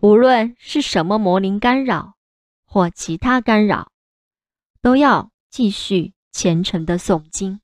无论是什么魔灵干扰或其他干扰都要继续虔诚的诵经。